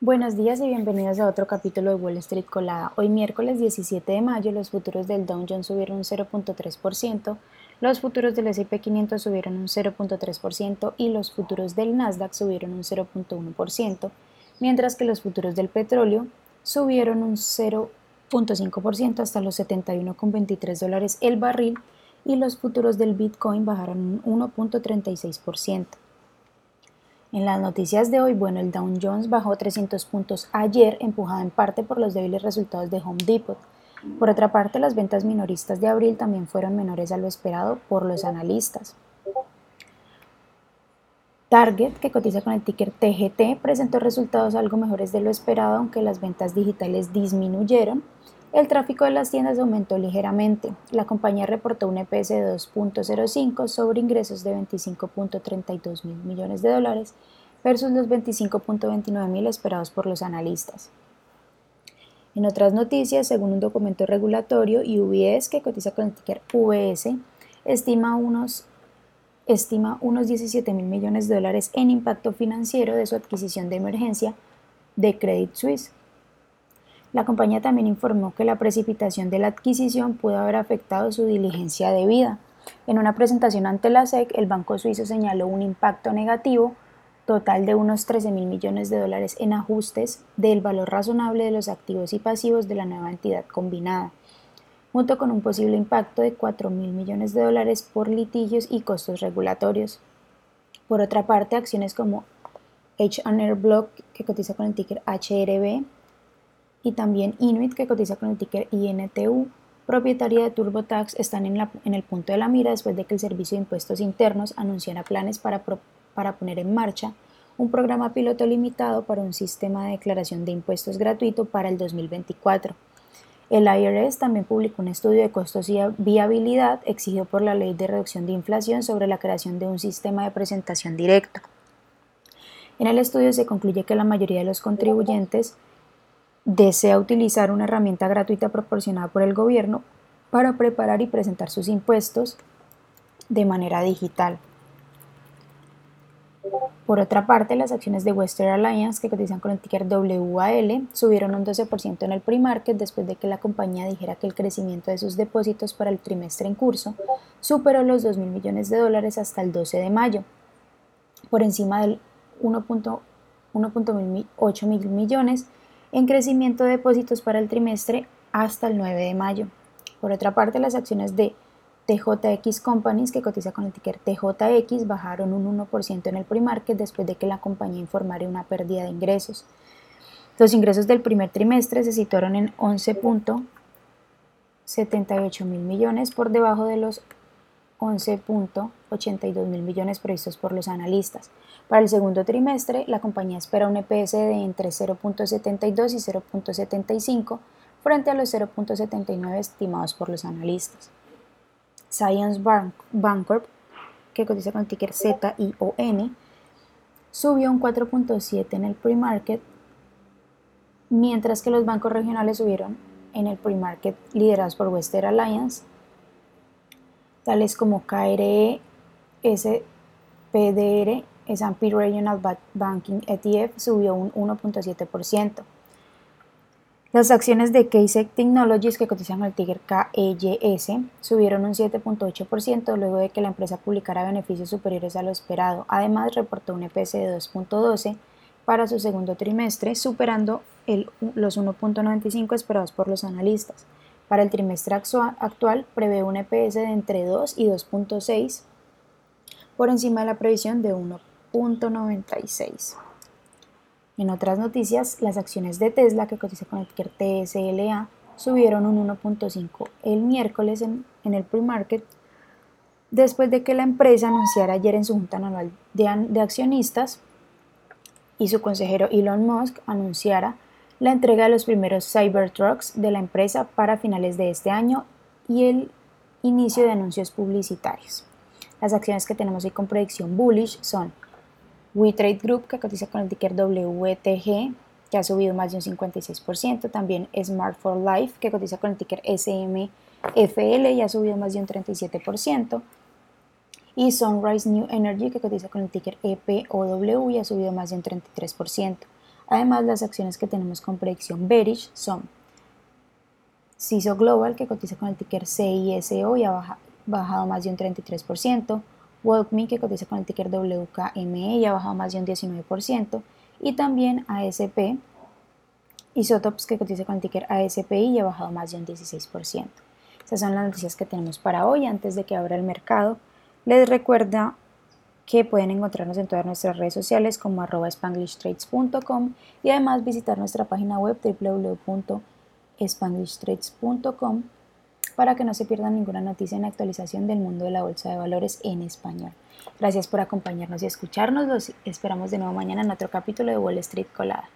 Buenos días y bienvenidos a otro capítulo de Wall Street Colada. Hoy miércoles 17 de mayo los futuros del Dow Jones subieron un 0.3%, los futuros del S&P 500 subieron un 0.3% y los futuros del Nasdaq subieron un 0.1%, mientras que los futuros del petróleo subieron un 0.5% hasta los 71.23 dólares el barril y los futuros del Bitcoin bajaron un 1.36%. En las noticias de hoy, bueno, el Dow Jones bajó 300 puntos ayer, empujado en parte por los débiles resultados de Home Depot. Por otra parte, las ventas minoristas de abril también fueron menores a lo esperado por los analistas. Target, que cotiza con el ticker TGT, presentó resultados algo mejores de lo esperado, aunque las ventas digitales disminuyeron. El tráfico de las tiendas aumentó ligeramente. La compañía reportó un EPS de 2.05 sobre ingresos de 25.32 mil millones de dólares versus los 25.29 mil esperados por los analistas. En otras noticias, según un documento regulatorio, UBS, que cotiza con el ticker VS, estima unos, estima unos 17 mil millones de dólares en impacto financiero de su adquisición de emergencia de Credit Suisse. La compañía también informó que la precipitación de la adquisición pudo haber afectado su diligencia debida. En una presentación ante la SEC, el Banco Suizo señaló un impacto negativo total de unos 13 mil millones de dólares en ajustes del valor razonable de los activos y pasivos de la nueva entidad combinada, junto con un posible impacto de 4 mil millones de dólares por litigios y costos regulatorios. Por otra parte, acciones como H&R Block, que cotiza con el ticker HRB, y también Inuit, que cotiza con el ticker INTU, propietaria de TurboTax, están en, el punto de la mira después de que el Servicio de Impuestos Internos anunciara planes para, para poner en marcha un programa piloto limitado para un sistema de declaración de impuestos gratuito para el 2024. El IRS también publicó un estudio de costos y viabilidad exigido por la Ley de Reducción de Inflación sobre la creación de un sistema de presentación directo. En el estudio se concluye que la mayoría de los contribuyentes desea utilizar una herramienta gratuita proporcionada por el gobierno para preparar y presentar sus impuestos de manera digital. Por otra parte, las acciones de Western Alliance, que cotizan con el ticker WAL, subieron un 12% en el pre-market después de que la compañía dijera que el crecimiento de sus depósitos para el trimestre en curso superó los 2 mil millones de dólares hasta el 12 de mayo, por encima del 1.8 mil millones en crecimiento de depósitos para el trimestre hasta el 9 de mayo. Por otra parte, las acciones de TJX Companies, que cotiza con el ticker TJX, bajaron un 1% en el pre-market después de que la compañía informara una pérdida de ingresos. Los ingresos del primer trimestre se situaron en 11.78 mil millones por debajo de los 11.82 mil millones previstos por los analistas. Para el segundo trimestre, la compañía espera un EPS de entre 0.72 y 0.75 frente a los 0.79 estimados por los analistas. Science Bank, Bancorp, que cotiza con el ticker ZION, subió un 4.7 en el pre-market, mientras que los bancos regionales subieron en el pre-market liderados por Western Alliance tales como KRE, SPDR, S&P Regional Banking ETF subió un 1.7%. Las acciones de KSEC Technologies que cotizan al Tiger KEYS subieron un 7.8% luego de que la empresa publicara beneficios superiores a lo esperado. Además, reportó un EPS de 2.12 para su segundo trimestre, superando los 1.95 esperados por los analistas. Para el trimestre actual prevé un EPS de entre 2 y 2.6 por encima de la previsión de 1.96. En otras noticias, las acciones de Tesla que cotiza con el TSLA subieron un 1.5 el miércoles en, el pre-market después de que la empresa anunciara ayer en su junta anual de accionistas y su consejero Elon Musk anunciara la entrega de los primeros Cybertrucks de la empresa para finales de este año y el inicio de anuncios publicitarios. Las acciones que tenemos hoy con predicción bullish son WeTrade Group, que cotiza con el ticker WTG, que ha subido más de un 56%. También Smart for Life, que cotiza con el ticker SMFL y ha subido más de un 37%. Y Sunrise New Energy, que cotiza con el ticker EPOW y ha subido más de un 33%. Además, las acciones que tenemos con predicción bearish son CISO Global, que cotiza con el ticker CISO y ha bajado más de un 33%, WalkMe, que cotiza con el ticker WKME y ha bajado más de un 19%, y también ASP, Isotopes, que cotiza con el ticker ASPI y ha bajado más de un 16%. Esas son las noticias que tenemos para hoy. Antes de que abra el mercado, les recuerda que pueden encontrarnos en todas nuestras redes sociales como arroba spanglishtrades.com y además visitar nuestra página web www.spanglishtrades.com para que no se pierdan ninguna noticia en actualización del mundo de la bolsa de valores en español. Gracias por acompañarnos y escucharnos. Los esperamos de nuevo mañana en otro capítulo de Wall Street Colada.